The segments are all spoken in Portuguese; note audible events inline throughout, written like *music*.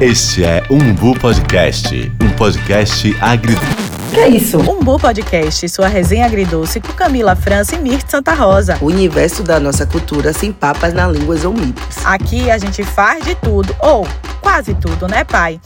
Este é Umbu Podcast, um podcast agridoce. Que é isso? Umbu Podcast, sua resenha agridoce com Camila França e Mirth Santa Rosa. O universo da nossa cultura sem papas na línguas ou mitos. Aqui a gente faz de tudo, ou quase tudo, né, pai?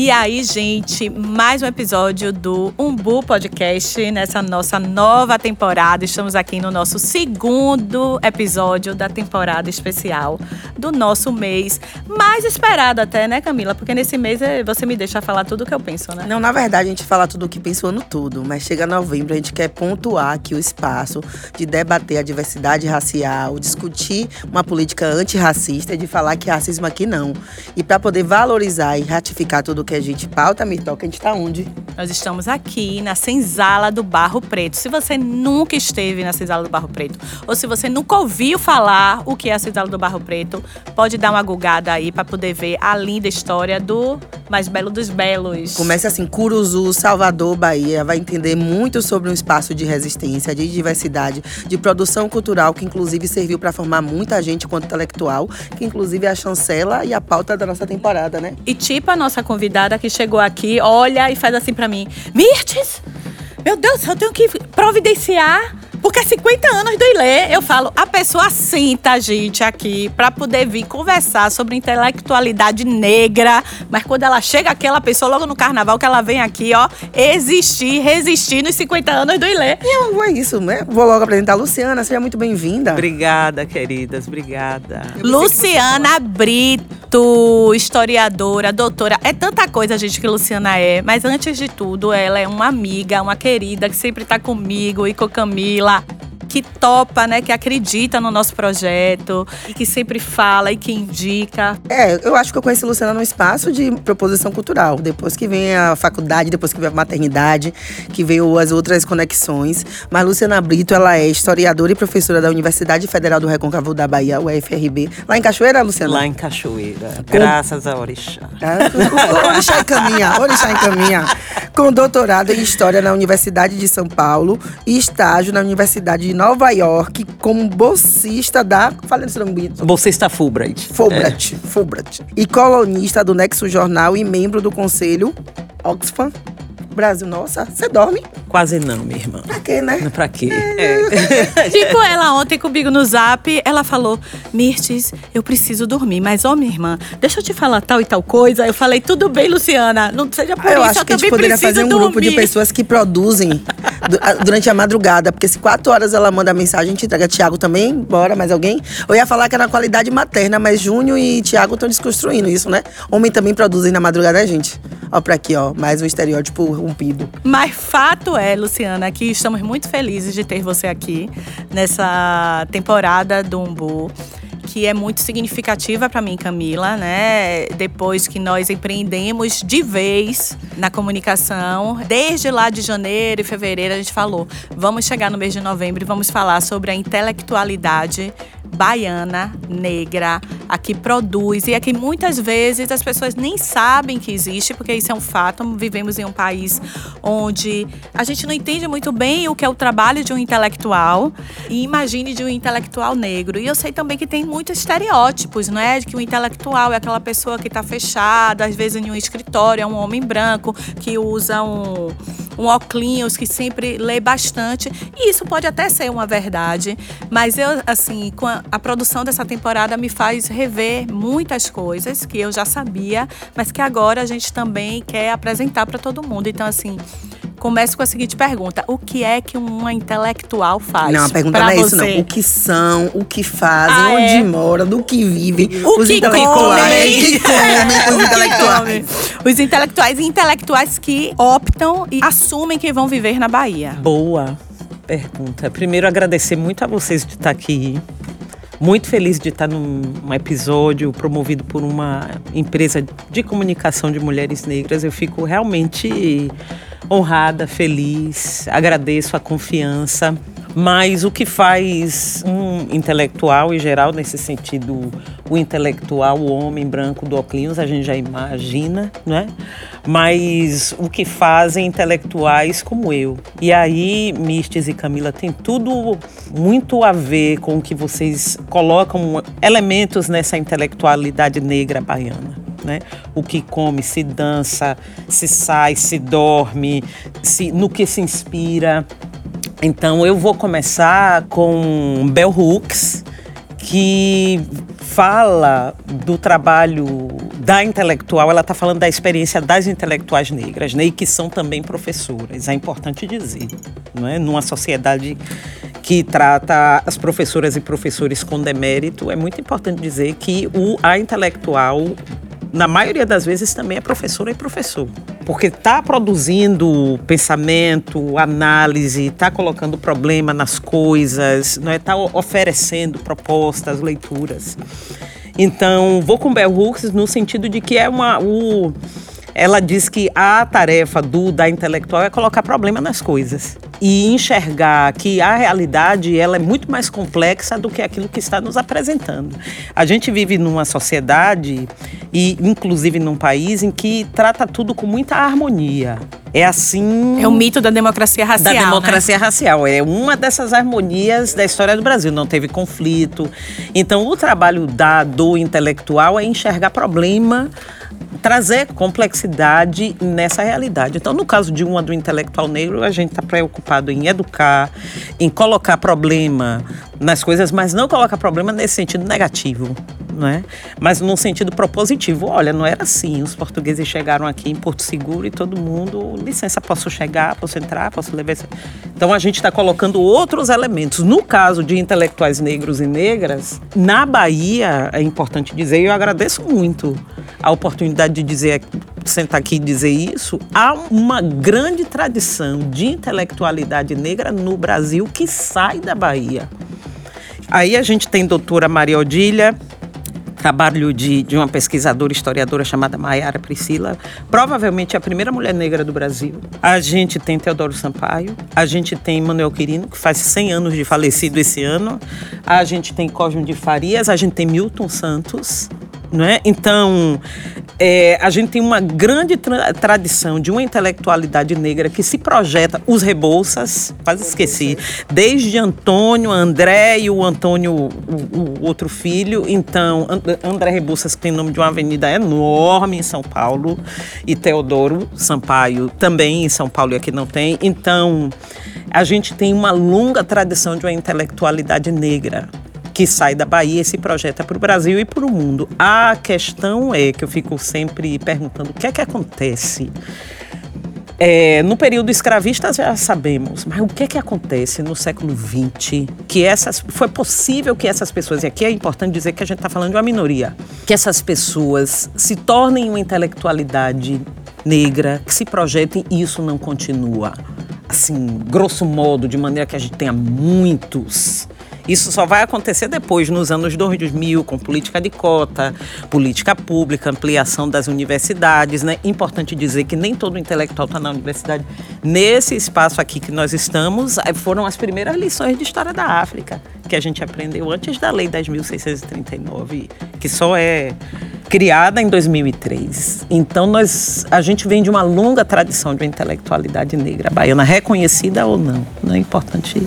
E aí, gente, mais um episódio do Umbu Podcast nessa nossa nova temporada. Estamos aqui no nosso segundo episódio da temporada especial do nosso mês. Mais esperado até, né, Camila? Porque nesse mês eh, você me deixa falar tudo o que eu penso, né? Não, na verdade, a gente fala tudo o que pensa o ano todo, mas chega novembro, a gente quer pontuar aqui o espaço de debater a diversidade racial, discutir uma política antirracista e de falar que racismo aqui não. E para poder valorizar e ratificar tudo que a gente pauta, Mirtoca, a gente tá onde? Nós estamos aqui na Senzala do Barro Preto. Se você nunca esteve na Senzala do Barro Preto, ou se você nunca ouviu falar o que é a Senzala do Barro Preto, pode dar uma gugada aí para poder ver a linda história do mais belo dos belos. Começa assim, Curuzu, Salvador, Bahia, vai entender muito sobre um espaço de resistência, de diversidade, de produção cultural, que inclusive serviu para formar muita gente quanto intelectual, que inclusive é a chancela e a pauta da nossa temporada, né? E tipo a nossa convidada que chegou aqui, olha e faz assim para mim: Mirtes, meu Deus, eu tenho que providenciar. Porque é 50 anos do Ilê, eu falo, a pessoa senta a gente aqui para poder vir conversar sobre intelectualidade negra, mas quando ela chega aqui, ela pensou logo no carnaval que ela vem aqui, ó, existir, resistir nos 50 anos do Ilê. E é isso, né? Vou logo apresentar a Luciana, seja muito bem-vinda. Obrigada, queridas, obrigada. Luciana Brito, historiadora, doutora, é tanta coisa, gente, que Luciana é, mas antes de tudo, ela é uma amiga, uma querida que sempre tá comigo e com Camila lá que topa, né, que acredita no nosso projeto e que sempre fala e que indica. É, eu acho que eu conheci a Luciana num espaço de proposição cultural. Depois que vem a faculdade, depois que vem a maternidade, que veio as outras conexões. Mas Luciana Brito, ela é historiadora e professora da Universidade Federal do Recôncavo da Bahia, UFRB. Lá em Cachoeira, Luciana? Lá em Cachoeira. Graças a Orixá. Ah, Orixá encaminha, Orixá encaminha. Com doutorado em História na Universidade de São Paulo e estágio na Universidade de Nova York como bolsista da. Fala esse nome. Bolsista Fulbright. Fulbright, é. Fulbright. E colunista do Nexo Jornal e membro do Conselho Oxfam Brasil. Nossa, você dorme? Quase não, minha irmã. Pra quê, né? Pra quê? É. *laughs* tipo, ela ontem comigo no zap, ela falou: Mirtes, eu preciso dormir, mas ó, minha irmã, deixa eu te falar tal e tal coisa. Eu falei: tudo bem, Luciana, não seja por Ah, eu isso, acho eu que a gente poderia fazer um dormir. grupo de pessoas que produzem *laughs* durante a madrugada. Porque se quatro horas ela manda mensagem, gente entrega. Tiago também, bora, mais alguém? Eu ia falar que era qualidade materna, mas Júnior e Tiago estão desconstruindo isso, né? Homem também produzem na madrugada, gente. Ó, pra aqui, ó. Mais um estereótipo rompido. Mas fato é, Luciana, que estamos muito felizes de ter você aqui nessa temporada do Umbu. Que é muito significativa para mim, Camila, né? Depois que nós empreendemos de vez na comunicação, desde lá de janeiro e fevereiro, a gente falou: vamos chegar no mês de novembro e vamos falar sobre a intelectualidade baiana, negra, a que produz e a que muitas vezes as pessoas nem sabem que existe, porque isso é um fato. Vivemos em um país onde a gente não entende muito bem o que é o trabalho de um intelectual e imagine de um intelectual negro. E eu sei também que tem muitos estereótipos, não é? De que o intelectual é aquela pessoa que está fechada, às vezes em um escritório, é um homem branco que usa um um óculos que sempre lê bastante. E isso pode até ser uma verdade, mas eu, assim, com a, a produção dessa temporada me faz rever muitas coisas que eu já sabia, mas que agora a gente também quer apresentar para todo mundo. Então, assim, Começo com a seguinte pergunta: O que é que uma intelectual faz? Não, a pergunta não é isso, não. O que são, o que fazem, ah, onde é? moram, do que vivem, o os que intelectuais. *laughs* O que comem, os *laughs* intelectuais. Os intelectuais e intelectuais que optam e assumem que vão viver na Bahia. Boa pergunta. Primeiro, agradecer muito a vocês de estar aqui. Muito feliz de estar num episódio promovido por uma empresa de comunicação de mulheres negras. Eu fico realmente honrada, feliz, agradeço a confiança. Mas o que faz um intelectual em geral, nesse sentido, o intelectual, o homem branco do óculos, a gente já imagina, né? Mas o que fazem intelectuais como eu. E aí, Mistes e Camila, tem tudo muito a ver com o que vocês colocam elementos nessa intelectualidade negra baiana né? O que come, se dança, se sai, se dorme, se, no que se inspira. Então eu vou começar com Bell Hooks, que fala do trabalho da intelectual, ela está falando da experiência das intelectuais negras, né, e que são também professoras. É importante dizer, não é? Numa sociedade que trata as professoras e professores com demérito, é muito importante dizer que o, a intelectual na maioria das vezes também é professora e professor. Porque está produzindo pensamento, análise, está colocando problema nas coisas, está é? Tá oferecendo propostas, leituras. Então, vou com Bell Hooks no sentido de que é uma. O, ela diz que a tarefa do da intelectual é colocar problema nas coisas e enxergar que a realidade ela é muito mais complexa do que aquilo que está nos apresentando. A gente vive numa sociedade e inclusive num país em que trata tudo com muita harmonia. É assim. É o mito da democracia racial. Da democracia né? racial. É uma dessas harmonias da história do Brasil. Não teve conflito. Então, o trabalho da, do intelectual é enxergar problema trazer complexidade nessa realidade. Então, no caso de uma do intelectual negro, a gente está preocupado em educar, em colocar problema nas coisas, mas não colocar problema nesse sentido negativo, não é? Mas num sentido propositivo. Olha, não era assim. Os portugueses chegaram aqui em Porto Seguro e todo mundo, licença, posso chegar, posso entrar, posso levar. Então a gente está colocando outros elementos. No caso de intelectuais negros e negras, na Bahia, é importante dizer, eu agradeço muito a oportunidade de dizer, sentar aqui e dizer isso, há uma grande tradição de intelectualidade negra no Brasil que sai da Bahia. Aí a gente tem doutora Maria Odília, trabalho de, de uma pesquisadora historiadora chamada Maiara Priscila, provavelmente a primeira mulher negra do Brasil. A gente tem Teodoro Sampaio, a gente tem Manuel Quirino, que faz 100 anos de falecido esse ano, a gente tem Cosme de Farias, a gente tem Milton Santos, é? Então, é, a gente tem uma grande tra tradição de uma intelectualidade negra que se projeta, os Rebouças, quase esqueci, desde Antônio, André e o Antônio, o, o outro filho. Então, André Rebouças, que tem nome de uma avenida enorme em São Paulo, e Teodoro Sampaio também em São Paulo e aqui não tem. Então, a gente tem uma longa tradição de uma intelectualidade negra que sai da Bahia e se projeta para o Brasil e para o mundo. A questão é que eu fico sempre perguntando o que é que acontece. É, no período escravista já sabemos, mas o que é que acontece no século XX que essas foi possível que essas pessoas e aqui é importante dizer que a gente está falando de uma minoria, que essas pessoas se tornem uma intelectualidade negra, que se projetem e isso não continua, assim, grosso modo, de maneira que a gente tenha muitos isso só vai acontecer depois, nos anos 2000, com política de cota, política pública, ampliação das universidades. Né? Importante dizer que nem todo intelectual está na universidade. Nesse espaço aqui que nós estamos, eh, foram as primeiras lições de história da África que a gente aprendeu antes da Lei 10.639, que só é criada em 2003. Então nós, a gente vem de uma longa tradição de intelectualidade negra baiana, reconhecida ou não. Não é importante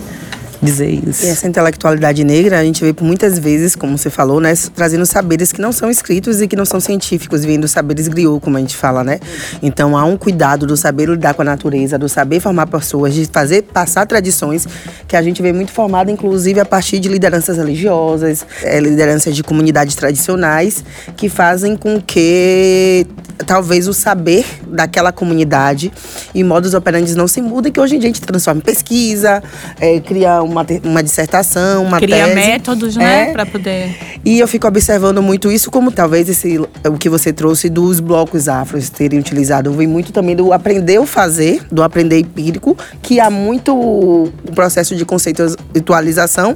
dizer isso. E essa intelectualidade negra, a gente vê por muitas vezes, como você falou, né, trazendo saberes que não são escritos e que não são científicos, vindo saberes griot, como a gente fala, né? Então há um cuidado do saber lidar com a natureza, do saber formar pessoas, de fazer passar tradições que a gente vê muito formada, inclusive a partir de lideranças religiosas, é, lideranças de comunidades tradicionais, que fazem com que talvez o saber daquela comunidade e modos operantes não se mudem, que hoje em dia a gente transforma em pesquisa, é, cria uma, uma dissertação, uma Cria tese. métodos, né, É. para poder E eu fico observando muito isso, como talvez esse, o que você trouxe dos blocos afros terem utilizado. Vem muito também do aprender o fazer, do aprender empírico, que há muito o processo de conceitualização,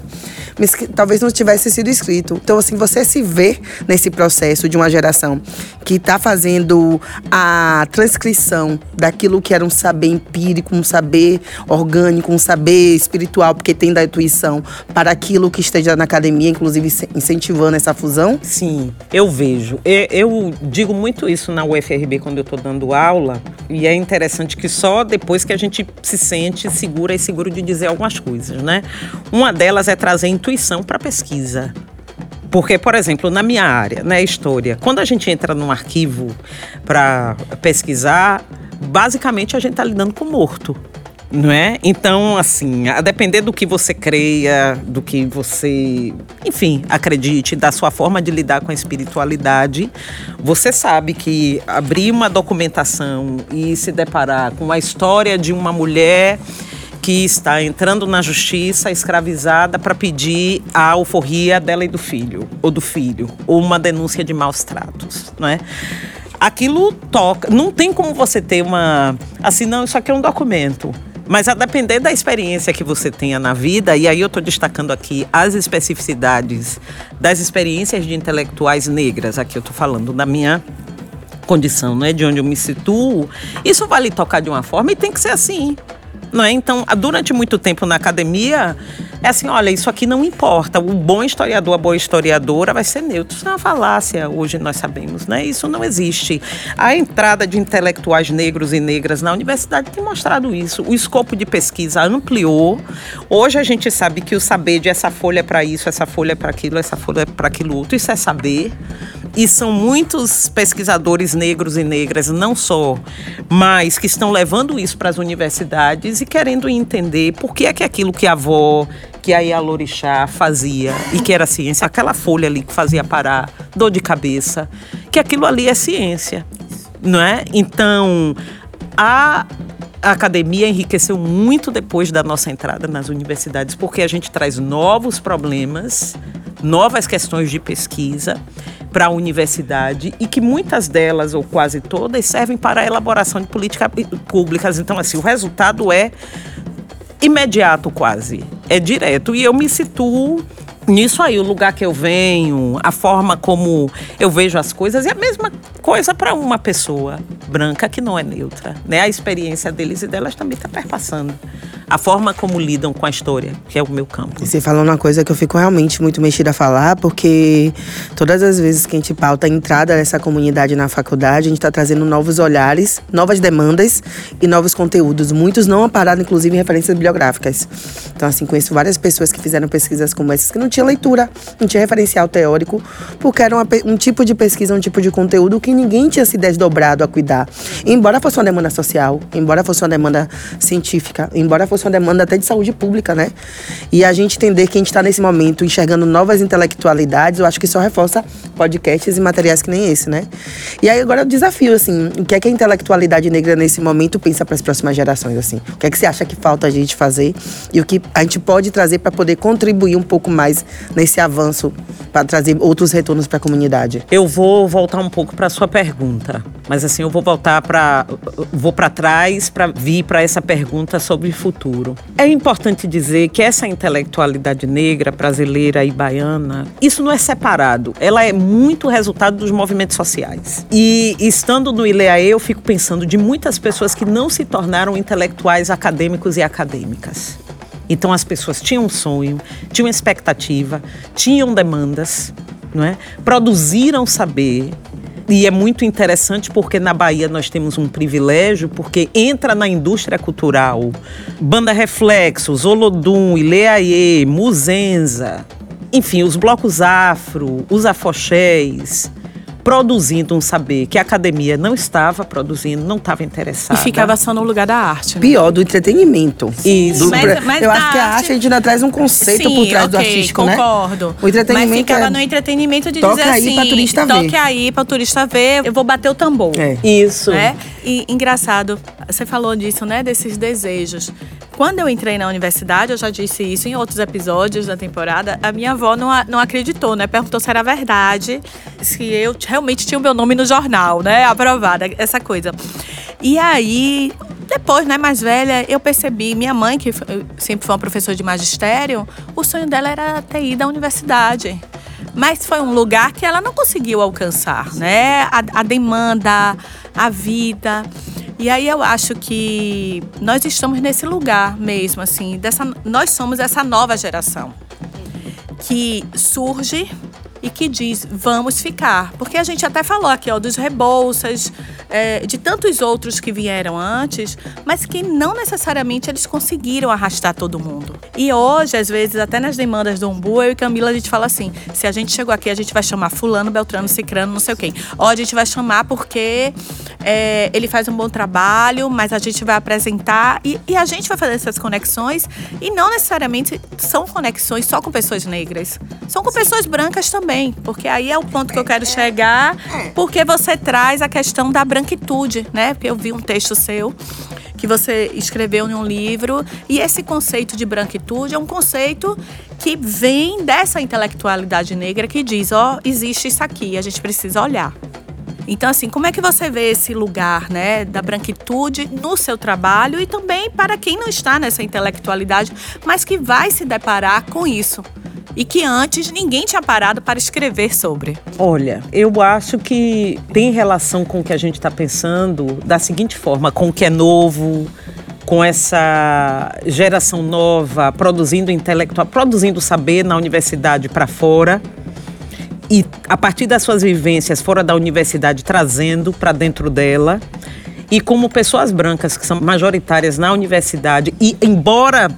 mas que talvez não tivesse sido escrito. Então, assim, você se vê nesse processo de uma geração que está fazendo a transcrição daquilo que era um saber empírico, um saber orgânico, um saber espiritual, porque tem da intuição, para aquilo que esteja na academia, inclusive incentivando essa fusão? Sim, eu vejo. Eu digo muito isso na UFRB quando eu estou dando aula, e é interessante que só depois que a gente se sente segura e seguro de dizer algumas coisas, né? Uma delas é trazer intuição para a pesquisa. Porque, por exemplo, na minha área, né, história, quando a gente entra num arquivo para pesquisar, basicamente a gente está lidando com morto. Não é? Então, assim, a depender do que você creia, do que você, enfim, acredite, da sua forma de lidar com a espiritualidade, você sabe que abrir uma documentação e se deparar com a história de uma mulher que está entrando na justiça escravizada para pedir a alforria dela e do filho, ou do filho, ou uma denúncia de maus tratos, não é? Aquilo toca, não tem como você ter uma, assim, não, isso aqui é um documento. Mas a depender da experiência que você tenha na vida, e aí eu estou destacando aqui as especificidades das experiências de intelectuais negras, aqui eu estou falando da minha condição, não é de onde eu me situo, isso vai lhe tocar de uma forma e tem que ser assim. Não é? Então, durante muito tempo na academia, é assim, olha, isso aqui não importa. O bom historiador, a boa historiadora vai ser neutro. Isso é uma falácia, hoje nós sabemos, né? Isso não existe. A entrada de intelectuais negros e negras na universidade tem mostrado isso. O escopo de pesquisa ampliou. Hoje a gente sabe que o saber de essa folha é para isso, essa folha é para aquilo, essa folha é para aquilo outro, isso é saber. E são muitos pesquisadores negros e negras, não só, mas que estão levando isso para as universidades e querendo entender por que é que aquilo que a avó, que a Ialorixá fazia e que era ciência, aquela folha ali que fazia parar dor de cabeça, que aquilo ali é ciência, não é? Então, a a academia enriqueceu muito depois da nossa entrada nas universidades, porque a gente traz novos problemas, novas questões de pesquisa para a universidade e que muitas delas, ou quase todas, servem para a elaboração de políticas públicas. Então, assim, o resultado é imediato quase, é direto. E eu me situo nisso aí, o lugar que eu venho, a forma como eu vejo as coisas, é a mesma coisa para uma pessoa branca que não é neutra. Né? A experiência deles e delas também está perpassando. A forma como lidam com a história, que é o meu campo. E você falou uma coisa que eu fico realmente muito mexida a falar, porque todas as vezes que a gente pauta a entrada dessa comunidade na faculdade, a gente está trazendo novos olhares, novas demandas e novos conteúdos. Muitos não amparados, inclusive, em referências bibliográficas. Então, assim, conheço várias pessoas que fizeram pesquisas como essas, que não tinha leitura, não tinha referencial teórico, porque era uma um tipo de pesquisa, um tipo de conteúdo que ninguém tinha se desdobrado a cuidar. Embora fosse uma demanda social, embora fosse uma demanda científica, embora fosse uma demanda até de saúde pública, né? E a gente entender que a gente está nesse momento enxergando novas intelectualidades, eu acho que só reforça podcasts e materiais que nem esse, né? E aí agora o desafio, assim, o que é que a intelectualidade negra nesse momento pensa para as próximas gerações, assim? O que é que você acha que falta a gente fazer e o que a gente pode trazer para poder contribuir um pouco mais nesse avanço, para trazer outros retornos para a comunidade? Eu vou voltar um pouco para sua pergunta, mas assim eu vou voltar para vou para trás para vir para essa pergunta sobre o futuro. É importante dizer que essa intelectualidade negra brasileira e baiana, isso não é separado. Ela é muito resultado dos movimentos sociais. E estando no ILEAE, eu fico pensando de muitas pessoas que não se tornaram intelectuais acadêmicos e acadêmicas. Então as pessoas tinham um sonho, tinham expectativa, tinham demandas, não é? Produziram saber. E é muito interessante porque na Bahia nós temos um privilégio, porque entra na indústria cultural. Banda Reflexos, Olodum, Ileaie, Muzenza, enfim, os blocos afro, os afoxés, produzindo um saber que a academia não estava produzindo, não estava interessada. E ficava só no lugar da arte. Né? Pior, do entretenimento. Isso. Do- Mas- mas eu acho que a arte- arte a gente ainda traz um conceito Sim, por trás do ok, artístico, né? concordo. O entretenimento Mas ficava é- no entretenimento de Toca dizer aí assim, pra turista ver. toque aí pra turista ver, eu vou bater o tambor. É. Isso. Né? E engraçado, você falou disso, né? Desses desejos. Quando eu entrei na universidade, eu já disse isso em outros episódios da temporada, a minha avó não, não acreditou, né? Perguntou se era verdade, se eu realmente tinha o meu nome no jornal, né? Aprovada, essa coisa. E aí, depois, né, mais velha, eu percebi, minha mãe, que sempre foi uma professora de magistério, o sonho dela era ter ido à universidade. Mas foi um lugar que ela não conseguiu alcançar, né? A, a demanda, a vida. E aí eu acho que nós estamos nesse lugar mesmo, assim, dessa, nós somos essa nova geração que surge e que diz vamos ficar. Porque a gente até falou aqui ó, dos Rebouças, é, de tantos outros que vieram antes, mas que não necessariamente eles conseguiram arrastar todo mundo. E hoje, às vezes, até nas demandas do Umbu, eu e Camila, a gente fala assim: se a gente chegou aqui, a gente vai chamar Fulano, Beltrano, Cicrano, não sei quê. Ou a gente vai chamar porque é, ele faz um bom trabalho, mas a gente vai apresentar e, e a gente vai fazer essas conexões e não necessariamente são conexões só com pessoas negras, são com pessoas brancas também, porque aí é o ponto que eu quero chegar, porque você traz a questão da branquitude, né? Porque eu vi um texto seu que você escreveu em um livro e esse conceito de branquitude é um conceito que vem dessa intelectualidade negra que diz, ó, existe isso aqui, a gente precisa olhar. Então, assim, como é que você vê esse lugar, né, da branquitude no seu trabalho e também para quem não está nessa intelectualidade, mas que vai se deparar com isso e que antes ninguém tinha parado para escrever sobre? Olha, eu acho que tem relação com o que a gente está pensando da seguinte forma: com o que é novo, com essa geração nova produzindo intelectual, produzindo saber na universidade para fora. E a partir das suas vivências fora da universidade, trazendo para dentro dela. E como pessoas brancas que são majoritárias na universidade, e embora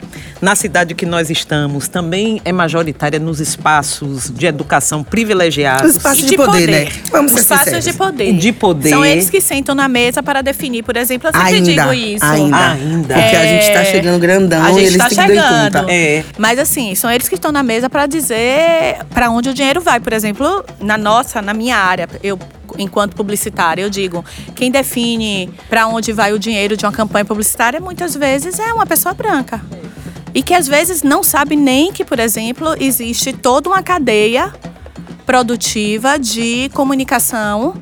na cidade que nós estamos também é majoritária nos espaços de educação privilegiados. Os espaços de, poder, né? Vamos ser Espaços sinceros. de poder. De poder. São eles que sentam na mesa para definir, por exemplo, eu sempre Ainda, digo isso. ainda. Ainda. Porque a gente tá chegando grandão a e gente eles tá em chegando. É. Mas assim, são eles que estão na mesa para dizer para onde o dinheiro vai. Por exemplo, na nossa, na minha área, eu enquanto publicitária, eu digo, quem define para onde vai o dinheiro de uma campanha publicitária muitas vezes é uma pessoa branca. E que às vezes não sabe nem que, por exemplo, existe toda uma cadeia produtiva de comunicação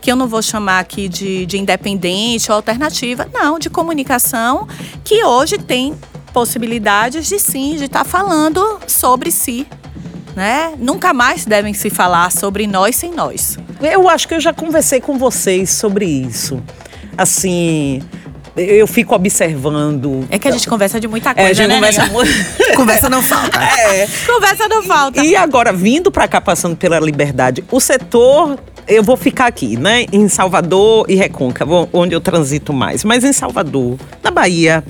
que eu não vou chamar aqui de, de independente ou alternativa, não, de comunicação que hoje tem possibilidades de sim, de estar falando sobre si. Né? Nunca mais devem se falar sobre nós sem nós. Eu acho que eu já conversei com vocês sobre isso. Assim, eu fico observando. É que a gente conversa de muita É, coisa, a gente né? conversa muito. *laughs* Conversa não falta. *laughs* É. Conversa não falta. E agora, vindo para cá, passando pela liberdade, o setor. Eu vou ficar aqui, né? Em Salvador e Recôncavo, onde eu transito mais. Mas em Salvador, na Bahia,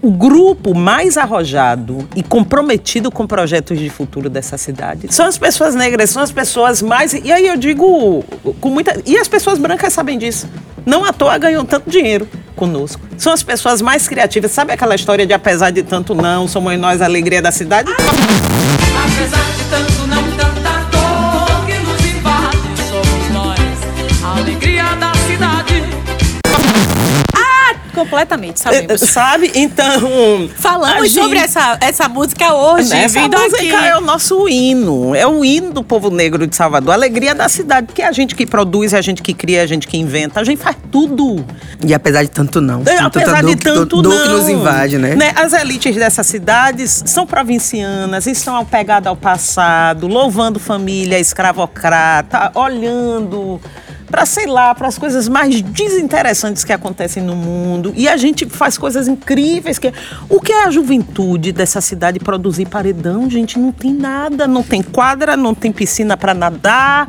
o grupo mais arrojado e comprometido com projetos de futuro dessa cidade são as pessoas negras, são as pessoas mais. E aí eu digo com muita. E as pessoas brancas sabem disso. Não à toa ganham tanto dinheiro conosco. São as pessoas mais criativas. Sabe aquela história de apesar de tanto não, somos nós a alegria da cidade? Apesar de tanto Completamente, sabemos. *laughs* Sabe? Então. Falamos gente- sobre essa, essa música hoje, Essa vindo música aqui. é o nosso hino, é o hino do povo negro de Salvador, a alegria da cidade, porque é a gente que produz, é a gente que cria, é a gente que inventa, a gente faz tudo. E apesar de tanto não. É, apesar de tanto dor não. que nos invade, né? As elites dessas cidades são provincianas, estão apegadas ao passado, louvando família escravocrata, olhando para sei lá, para as coisas mais desinteressantes que acontecem no mundo. E a gente faz coisas incríveis que o que é a juventude dessa cidade produzir paredão, gente, não tem nada, não tem quadra, não tem piscina para nadar.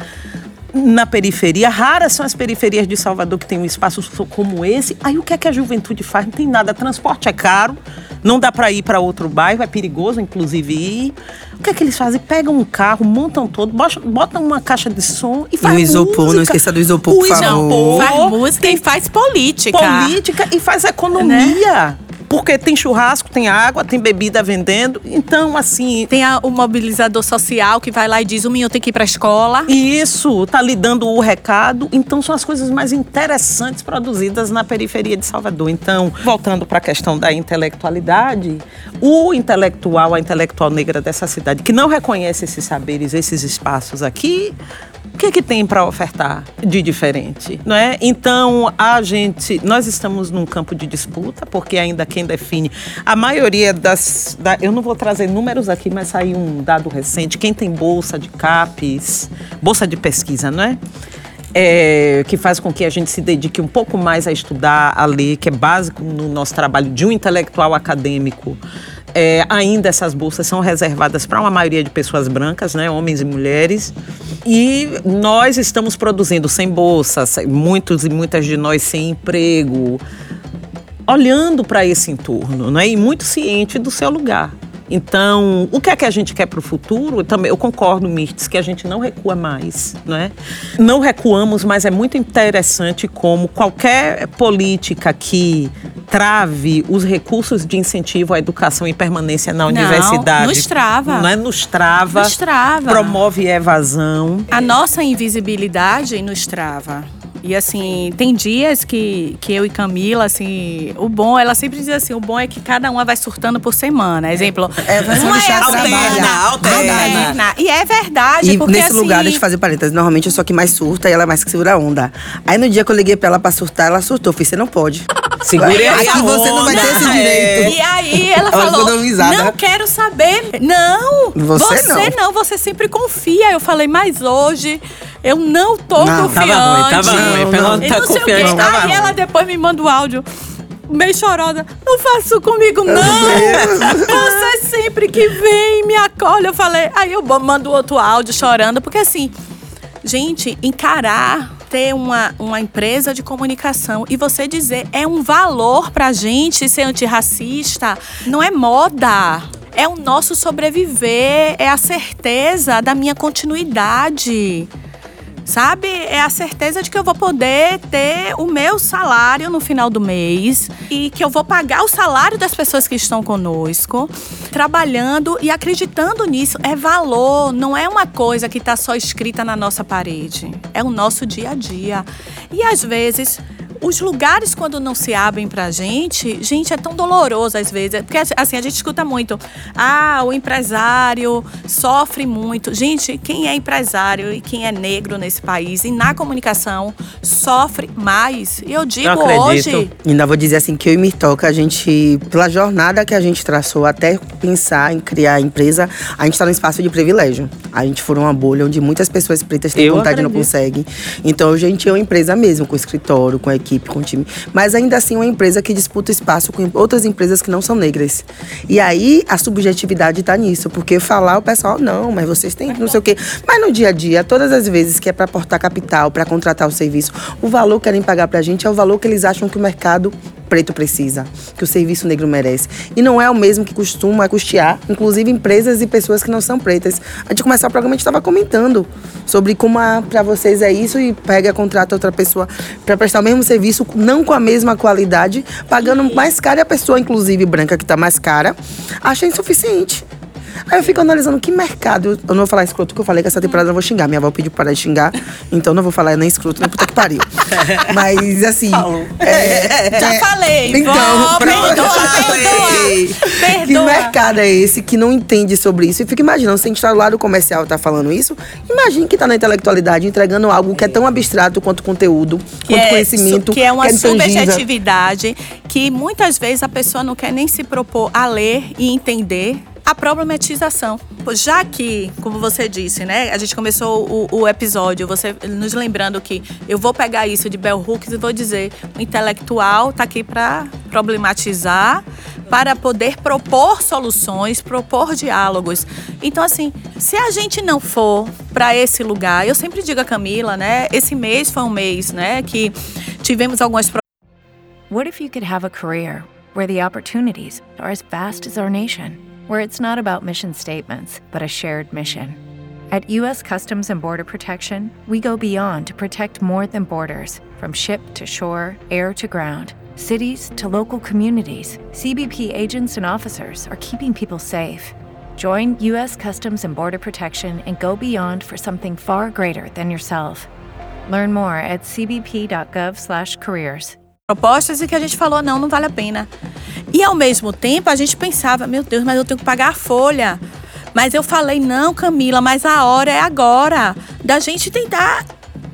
Na periferia. Raras são as periferias de Salvador que tem um espaço como esse. Aí o que é que a juventude faz? Não tem nada. Transporte é caro, não dá para ir para outro bairro, é perigoso, inclusive, ir. O que é que eles fazem? Pegam um carro, montam todo, botam- uma caixa de som e E faz o isopor, não música. esqueça do isopor, O por favor. isopor. Faz música e faz política. política e faz economia. Porque tem churrasco, tem água, tem bebida vendendo. Então, assim, Tem a- o mobilizador social que vai lá e diz: o menino tem que ir pra escola. Isso, tá lhe dando o recado. Então, são as coisas mais interessantes produzidas na periferia de Salvador. Então, voltando para a questão da intelectualidade, o intelectual, a intelectual negra dessa cidade, que não reconhece esses saberes, esses espaços aqui, o que, que tem para ofertar de diferente, não é? Então, a gente, nós estamos num campo de disputa, porque ainda quem define, a maioria das, da- eu não vou trazer números aqui, mas saiu um dado recente, quem tem bolsa de CAPES, bolsa de pesquisa, não é? É, que faz com que a gente se dedique um pouco mais a estudar, a ler, que é básico no nosso trabalho de um intelectual acadêmico. É, ainda essas bolsas são reservadas para uma maioria de pessoas brancas, né, homens e mulheres. E nós estamos produzindo sem bolsa, sem- muitos e muitas de nós sem emprego, olhando para esse entorno, né? E muito ciente do seu lugar. Então, o que é que a gente quer para o futuro? Também eu concordo, Mirtes, que a gente não recua mais, não é? Não recuamos, mas é muito interessante como qualquer política que trave os recursos de incentivo à educação e permanência na universidade, nos trava. não é? Nos trava, Nos trava. promove evasão. A nossa invisibilidade nos trava. E assim, tem dias que, que eu e Camila, assim, o bom, ela sempre diz assim, o bom é que cada uma vai surtando por semana. Exemplo, É, vai se uma é alterna. alterna. E é verdade, E porque nesse assim, lugar, deixa eu fazer parênteses, normalmente eu sou a que mais surta e ela é mais que segura a onda. Aí no dia que eu liguei pra ela pra surtar, ela surtou. Falei, você não pode. Segure aí Aqui você não vai ter esse onda. direito. E aí ela Ela falou, não quero saber. Não, Você você não. não, você sempre confia. Eu falei, mas hoje eu não tô Não, confiante. tava ruim, tava ruim. Não, não E tá não sei o quê. confiante, tava Aí ruim. ela depois me manda o áudio. Meio chorosa, não faça isso comigo, não! Você sempre que vem me acolhe. Eu falei, aí eu mando outro áudio chorando, porque assim, gente, encarar ter uma, uma empresa de comunicação e você dizer é um valor pra gente ser antirracista, não é moda. É o nosso sobreviver, é a certeza da minha continuidade. Sabe? É a certeza de que eu vou poder ter o meu salário no final do mês e que eu vou pagar o salário das pessoas que estão conosco, trabalhando e acreditando nisso. É valor, não é uma coisa que está só escrita na nossa parede. É o nosso dia a dia. E às vezes. Os lugares, quando não se abrem pra gente, gente, é tão doloroso às vezes. Porque, assim, a gente escuta muito. Ah, o empresário sofre muito. Gente, quem é empresário e quem é negro nesse país e na comunicação sofre mais. E eu digo acredito. hoje. Ainda vou dizer assim que eu e Mirtoca, a gente, pela jornada que a gente traçou até pensar em criar a empresa, a gente está num espaço de privilégio. A gente furou uma bolha onde muitas pessoas pretas têm Eu vontade e não conseguem. Então, a gente é uma empresa mesmo, com escritório, com equipe, com time. Mas ainda assim, uma empresa que disputa espaço com outras empresas que não são negras. E aí, a subjetividade tá nisso. Porque falar o pessoal, não, mas vocês têm não sei o quê. Mas no dia a dia, todas as vezes que é para aportar capital, para contratar o serviço, o valor que querem pagar pra gente é o valor que eles acham que o mercado preto precisa, que o serviço negro merece. E não é o mesmo que costuma custear, inclusive empresas e pessoas que não são pretas. Antes de começar o programa, a gente estava comentando sobre como para vocês é isso e pega, contrata outra pessoa para prestar o mesmo serviço, não com a mesma qualidade, pagando mais caro e a pessoa, inclusive branca, que está mais cara, acha insuficiente. Aí eu fico analisando que mercado. Eu não vou falar escroto, porque eu falei que essa temporada eu não vou xingar. Minha avó pediu pra parar de xingar. Então eu não vou falar nem escroto, nem puta que pariu. *laughs* Mas assim. é, Já é, falei. Então, Vó, pronto, perdoa, já falei. perdoa. Que Perdoa. mercado é esse que não entende sobre isso? E fica imaginando, se a gente tá do comercial e tá falando isso, imagine que tá na intelectualidade entregando algo que é tão abstrato quanto conteúdo, que quanto é, conhecimento. que é uma intangível. subjetividade que muitas vezes a pessoa não quer nem se propor a ler e entender a problematização. Já que, como você disse, né, a gente começou o, o episódio, você nos lembrando que eu vou pegar isso de Bell Hooks e vou dizer, o intelectual tá aqui para problematizar, para poder propor soluções, propor diálogos. Então, assim, se a gente não for para esse lugar, eu sempre digo a Camila, né? Esse mês foi um mês, né, que tivemos algumas What if you could have a career where the opportunities are as vast as our nation, where it's not about mission statements, but a shared mission? At U.S. Customs and Border Protection, we go beyond to protect more than borders from ship to shore, air to ground, cities to local communities. CBP agents and officers are keeping people safe. Join U.S. Customs and Border Protection and go beyond for something far greater than yourself. Learn more at cbp.gov/careers. propostas e que a gente falou, não, não vale a pena. E ao mesmo tempo a gente pensava, meu Deus, mas eu tenho que pagar a folha. Mas eu falei, não, Camila, mas a hora é agora. Da gente tentar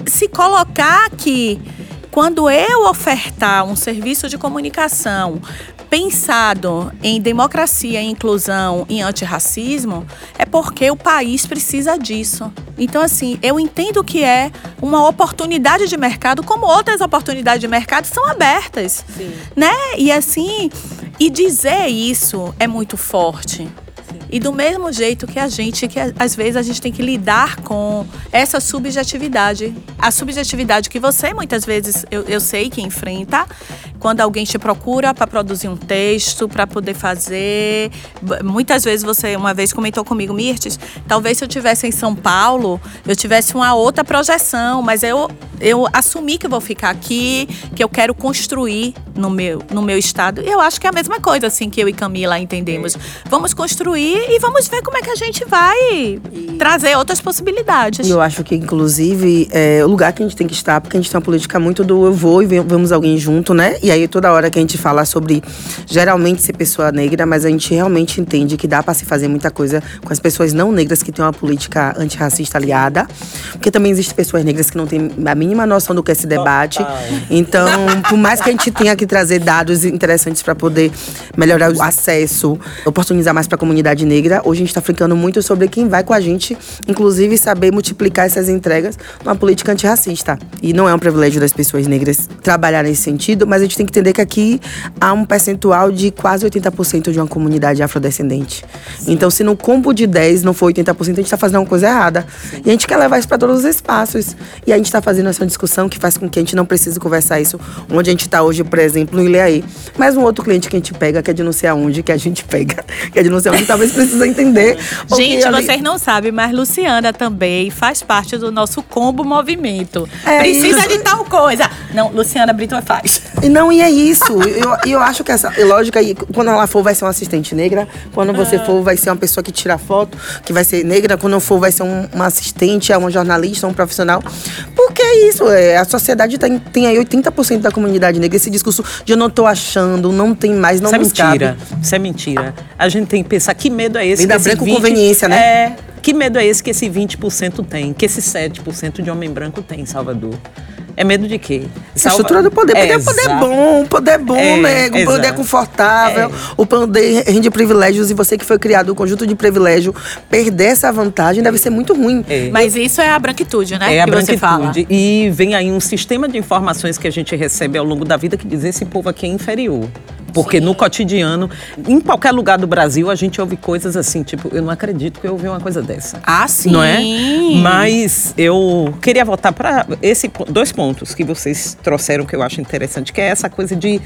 se colocar aqui. Quando eu ofertar um serviço de comunicação pensado em democracia, inclusão e antirracismo, é porque o país precisa disso. Então, assim, eu entendo que é uma oportunidade de mercado, como outras oportunidades de mercado são abertas. Sim. Né? E assim, e dizer isso é muito forte. E do mesmo jeito que a gente, que às vezes a gente tem que lidar com essa subjetividade. A subjetividade que você muitas vezes, eu, eu sei que enfrenta, quando alguém te procura para produzir um texto, para poder fazer. Muitas vezes você, uma vez comentou comigo, Mirtes, talvez se eu tivesse em São Paulo, eu tivesse uma outra projeção, mas eu, eu assumi que vou ficar aqui, que eu quero construir no meu, no meu estado. E eu acho que é a mesma coisa, assim, que eu e Camila entendemos. Vamos construir e vamos ver como é que a gente vai trazer outras possibilidades. E eu acho que, inclusive, é o lugar que a gente tem que estar, porque a gente tem uma política muito do eu vou e vem- vamos alguém junto, né? E aí, toda hora que a gente fala sobre geralmente ser pessoa negra, mas a gente realmente entende que dá pra se fazer muita coisa com as pessoas não negras que têm uma política antirracista aliada. Porque também existem pessoas negras que não têm a mínima noção do que é esse debate. Então, por mais que a gente tenha que trazer dados interessantes para poder melhorar o acesso, oportunizar mais para a comunidade negra, hoje a gente está ficando muito sobre quem vai com a gente, inclusive saber multiplicar essas entregas numa política antirracista. E não é um privilégio das pessoas negras trabalhar nesse sentido, mas a gente tem que entender que aqui há um percentual de quase 80% de uma comunidade afrodescendente. Então, se no combo de 10 não for 80%, a gente está fazendo uma coisa errada. E a gente quer levar isso para todos os espaços. E a gente está fazendo essa discussão que faz com que a gente não precise conversar isso onde a gente está hoje, por exemplo, no Ileaí. Mas um outro cliente que a gente pega, que é de não sei aonde, que a gente pega, *laughs* que é de não sei onde, talvez precisa entender. *laughs* Gente, ali- vocês não sabem, mas Luciana também faz parte do nosso combo movimento. É Precisa isso. de tal coisa. Não, Luciana Brito faz. E não, e é isso. E eu, eu acho que essa lógica aí, quando ela for, vai ser uma assistente negra. Quando você for, vai ser uma pessoa que tira foto, que vai ser negra. Quando eu for, vai ser um, uma assistente, é uma jornalista, um profissional. Porque é isso. É, a sociedade tem, tem aí 80% da comunidade negra. Esse discurso de eu não tô achando, não tem mais, não Isso é nos cabe. mentira. Isso é mentira. A gente tem que pensar que medo é esse Vem que da esse branca conveniência, né? É. Que medo é esse que esse 20% tem, que esse 7% de homem branco tem em Salvador? É medo de quê? A Salva- estrutura do poder. Poder é poder Exato. bom, o poder bom, É, né? O poder exato. confortável, É. o poder rende privilégios e você que foi criado um conjunto de privilégio, perder essa vantagem deve ser muito ruim. É. Mas isso é a branquitude, né? É a que você fala. branquitude. E vem aí um sistema de informações que a gente recebe ao longo da vida que diz esse povo aqui é inferior. Porque no cotidiano, em qualquer lugar do Brasil, a gente ouve coisas assim, tipo, eu não acredito que eu ouvi uma coisa dessa. Ah, sim. Não é? Mas eu queria voltar para esse dois pontos que vocês trouxeram que eu acho interessante, que é essa coisa de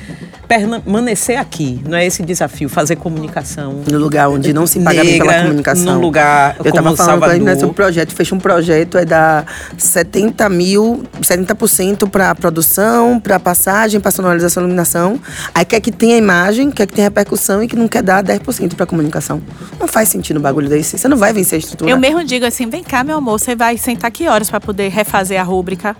permanecer aqui, não é esse desafio, fazer comunicação. No lugar onde não se paga bem pela Negra, comunicação. num lugar Eu tava como falando com a gente Salvador. sobre o projeto, fecha um projeto, é dar 70 mil, 70% para produção, para passagem, para sonorização e iluminação. Aí quer que tenha imagem, quer que tenha repercussão e que não quer dar 10% para comunicação. Não faz sentido um bagulho desse. Você não vai vencer a estrutura. Eu mesmo digo assim, vem cá, meu amor, você vai sentar que horas para poder refazer a rúbrica?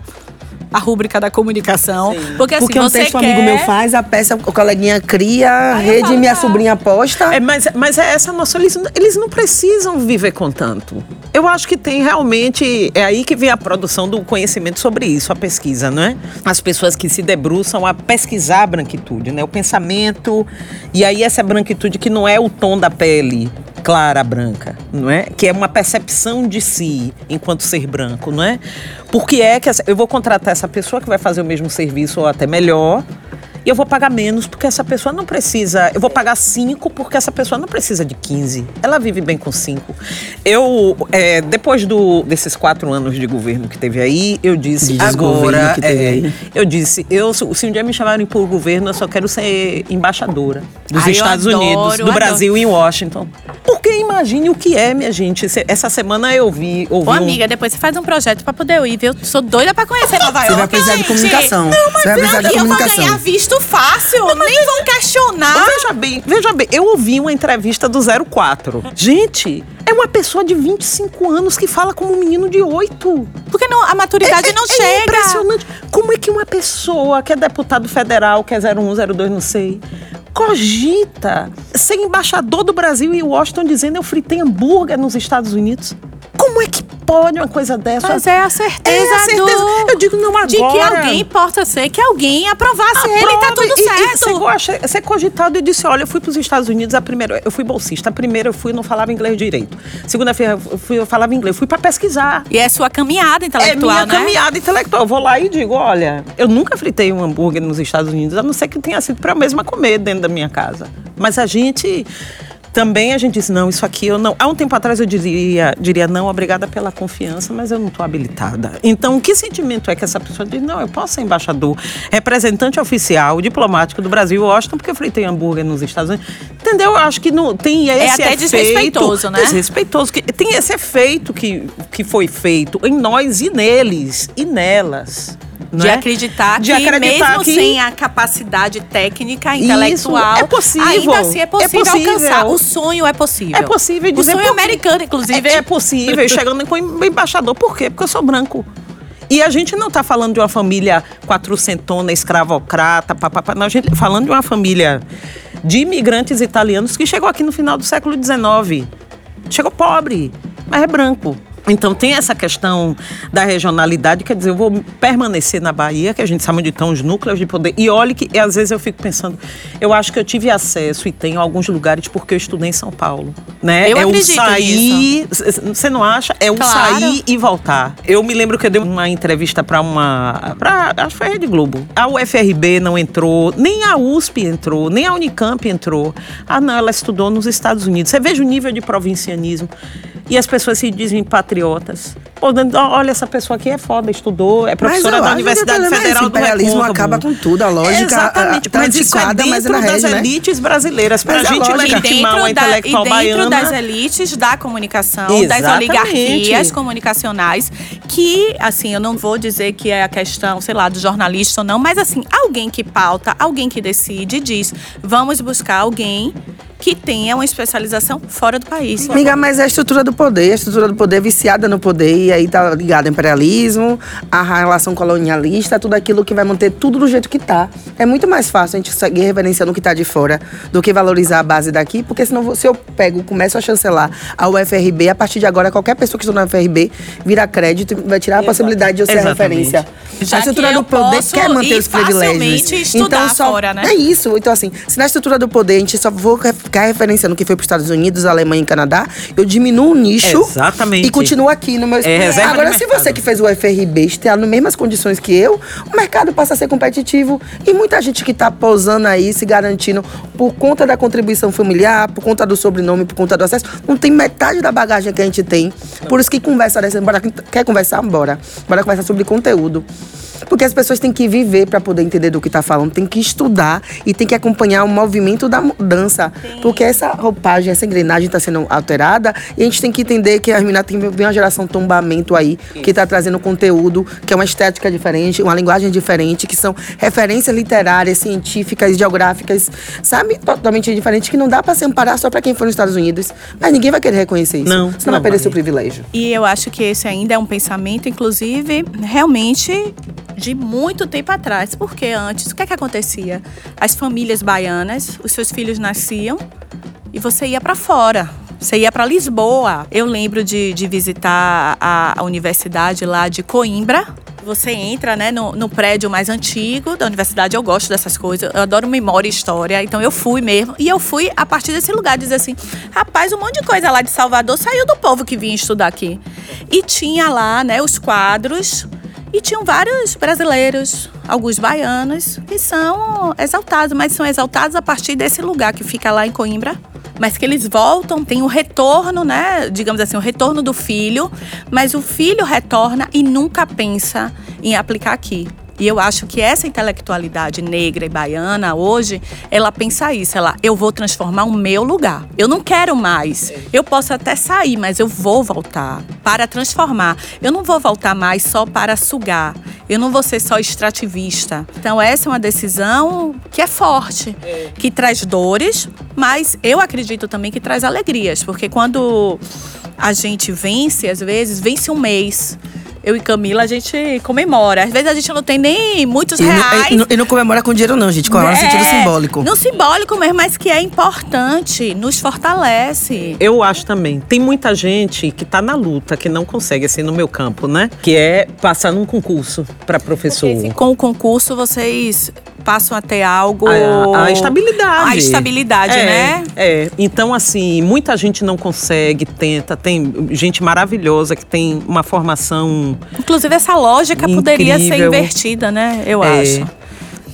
A rúbrica da comunicação. Porque assim, Porque um você texto um quer... amigo meu faz, a peça o coleguinha cria, a rede falo, minha tá. sobrinha posta. É, mas, mas é essa noção, eles, eles não precisam viver com tanto. Eu acho que tem realmente. É aí que vem a produção do conhecimento sobre isso, a pesquisa, não é? As pessoas que se debruçam a pesquisar a branquitude, né? O pensamento. E aí, essa branquitude que não é o tom da pele clara, branca, não é? Que é uma percepção de si enquanto ser branco, não é? Porque é que essa- eu vou contratar essa pessoa que vai fazer o mesmo serviço ou até melhor. E eu vou pagar menos porque essa pessoa não precisa. Eu vou pagar 5 porque essa pessoa não precisa de 15. Ela vive bem com 5. Eu, é, depois do, desses quatro anos de governo que teve aí, eu disse. De agora, que teve é, aí. eu disse, eu, se um dia me chamarem por governo, eu só quero ser embaixadora dos Ai, Estados adoro, Unidos, do. Brasil em Washington. Porque imagine o que é, minha gente. Essa semana eu vi. Ouvi Ô, um- amiga, depois você faz um projeto pra poder eu ir, viu? Sou doida pra conhecer Nova Você York. vai precisar de comunicação. Não, mas Você vai precisar de eu vou comunicação. ganhar visto fácil. Nem vão questionar. Veja bem, veja bem, eu ouvi uma entrevista do 04. Gente, é uma pessoa de 25 anos que fala como um menino de 8. Porque não, a maturidade é, não é chega. impressionante. Como é que uma pessoa que é deputado federal, que é 01, 02, não sei, cogita ser embaixador do Brasil em Washington dizendo eu fritei hambúrguer nos Estados Unidos? Como é que pode uma coisa dessa? Mas é a certeza, É a certeza. do... Eu digo, não agora. De que alguém possa ser, que alguém aprovasse ele, tá tudo e- e certo. a che- ser cogitado e disse: Olha, eu fui para os Estados Unidos, a primeira, eu fui bolsista. A primeira eu fui não falava inglês direito. Segunda-feira eu, fui, eu falava inglês, fui para pesquisar. E é sua caminhada intelectual, é minha né? caminhada intelectual. Eu vou lá e digo: Olha, eu nunca fritei um hambúrguer nos Estados Unidos, a não ser que tenha sido para eu mesma comer dentro da minha casa. Mas a gente. Também a gente disse, não, isso aqui eu não. Há um tempo atrás eu diria, diria não, obrigada pela confiança, mas eu não estou habilitada. Então, que sentimento é que essa pessoa diz, não, eu posso ser embaixador, representante oficial, diplomático do Brasil, Washington, porque eu fritei hambúrguer nos Estados Unidos. Entendeu? Eu acho que não tem esse até efeito. desrespeitoso, né? Desrespeitoso. Que, tem esse efeito que, que foi feito em nós e neles e nelas. De né? acreditar De que acreditar mesmo que- sem a capacidade técnica, Isso, intelectual, é possível, ainda assim é é possível, possível. alcançar. O sonho é possível. É possível O dizer sonho porque- americano, inclusive. É, é possível, chegando com embaixador. Por quê? Porque eu sou branco. E a gente não está falando de uma família quatrocentona, escravocrata, papapá. Não, a gente tá falando de uma família de imigrantes italianos que chegou aqui no final do século XIX. Chegou pobre, mas é branco. Então tem essa questão da regionalidade, quer dizer, eu vou permanecer na Bahia, que a gente sabe onde estão os núcleos de poder. E olhe que e às vezes eu fico pensando, eu acho que eu tive acesso e tenho alguns lugares porque eu estudei em São Paulo, né? Eu é o sair, você não acha? É o Claro. sair e voltar. Eu me lembro que eu dei uma entrevista para uma, pra, acho que foi a Rede Globo. A UFRB não entrou, nem a USP entrou, nem a Unicamp entrou. Ah, não, ela estudou nos Estados Unidos. Você veja o nível de provincianismo. E as pessoas se dizem patriotas. Pô, dando- olha, essa pessoa aqui é foda, estudou, é professora eu da Universidade o é Federal o do imperialismo Recôncavo. acaba com tudo, a lógica Exatamente, tá mas isso é antiquada, mas dentro ela das rege, né? elites brasileiras. Pra Mas a gente legitimar uma dentro, da, e intelectual dentro baiana... das elites da comunicação, das Exatamente. oligarquias comunicacionais, que, assim, eu não vou dizer que é a questão, sei lá, do jornalista ou não, mas, assim, alguém que pauta, alguém que decide, diz: vamos buscar alguém que tenha uma especialização fora do país. Amiga, mas é a estrutura do poder, a estrutura do poder é viciada no poder, e aí tá ligado ao imperialismo, a relação colonialista, tudo aquilo que vai manter tudo do jeito que tá. É muito mais fácil a gente seguir reverenciando o que tá de fora do que valorizar a base daqui, porque senão se eu pego, começo a chancelar a UFRB, a partir de agora qualquer pessoa que estuda na UFRB vira crédito e vai tirar a possibilidade de eu ser a Exatamente. referência. Já a estrutura do poder quer manter os privilégios. estudar então, só, fora, né? É isso. Então, assim, se na estrutura do poder a gente só for ficar referenciando o que foi para os Estados Unidos, Alemanha e Canadá, eu diminuo o nicho Exatamente. e continuo aqui no meu É Agora, se mercado. você que fez o FRB está nas mesmas condições que eu, o mercado passa a ser competitivo. E muita gente que está pousando aí, se garantindo por conta da contribuição familiar, por conta do sobrenome, por conta do acesso, não tem metade da bagagem que a gente tem. Por isso que conversa dessa. Bora, quer conversar? Bora. Bora conversar sobre conteúdo. Porque as pessoas têm que viver para poder entender do que está falando, tem que estudar e tem que acompanhar o movimento da mudança. Porque essa roupagem, essa engrenagem está sendo alterada e a gente tem que entender que a menina tem uma geração tombamento aí, que está trazendo conteúdo, que é uma estética diferente, uma linguagem diferente, que são referências literárias, científicas, geográficas, sabe? Totalmente diferentes, que não dá para se amparar só para quem foi nos Estados Unidos. Mas ninguém vai querer reconhecer isso. Não, Senão não vai perder seu privilégio. E eu acho que esse ainda é um pensamento, inclusive, realmente de muito tempo atrás. Porque antes, o que é que acontecia? As famílias baianas, os seus filhos nasciam e você ia para fora. Você ia para Lisboa. Eu lembro de, de visitar a, a universidade lá de Coimbra. Você entra né, no, no prédio mais antigo da universidade. Eu gosto dessas coisas. Eu adoro memória e história. Então eu fui mesmo. E eu fui a partir desse lugar dizer assim: rapaz, um monte de coisa lá de Salvador saiu do povo que vinha estudar aqui. E tinha lá né, os quadros E tinham vários brasileiros, alguns baianos, que são exaltados, mas são exaltados a partir desse lugar que fica lá em Coimbra. Mas que eles voltam, tem o retorno, né? Digamos assim, o retorno do filho, mas o filho retorna e nunca pensa em aplicar aqui. E eu acho que essa intelectualidade negra e baiana hoje, ela pensa isso, ela, eu vou transformar o meu lugar. Eu não quero mais. Eu posso até sair, mas eu vou voltar para transformar. Eu não vou voltar mais só para sugar. Eu não vou ser só extrativista. Então essa é uma decisão que é forte, que traz dores, mas eu acredito também que traz alegrias, porque quando a gente vence, às vezes, vence um mês eu e Camila, a gente comemora. Às vezes a gente não tem nem muitos E não, reais. e não- e não comemora com dinheiro, não, gente. Comemora no sentido É, simbólico. No simbólico mesmo, mas que é importante, nos fortalece. Eu acho também. Tem muita gente que tá na luta, que não consegue, assim, no meu campo, né? Que é passar num concurso para professor. Com o concurso, vocês passam a ter algo. A, a estabilidade. A estabilidade, É, né? É. Então, assim, muita gente não consegue, tenta. Tem gente maravilhosa que tem uma formação. Inclusive, essa lógica poderia ser Incrível. invertida, né? Eu é, acho.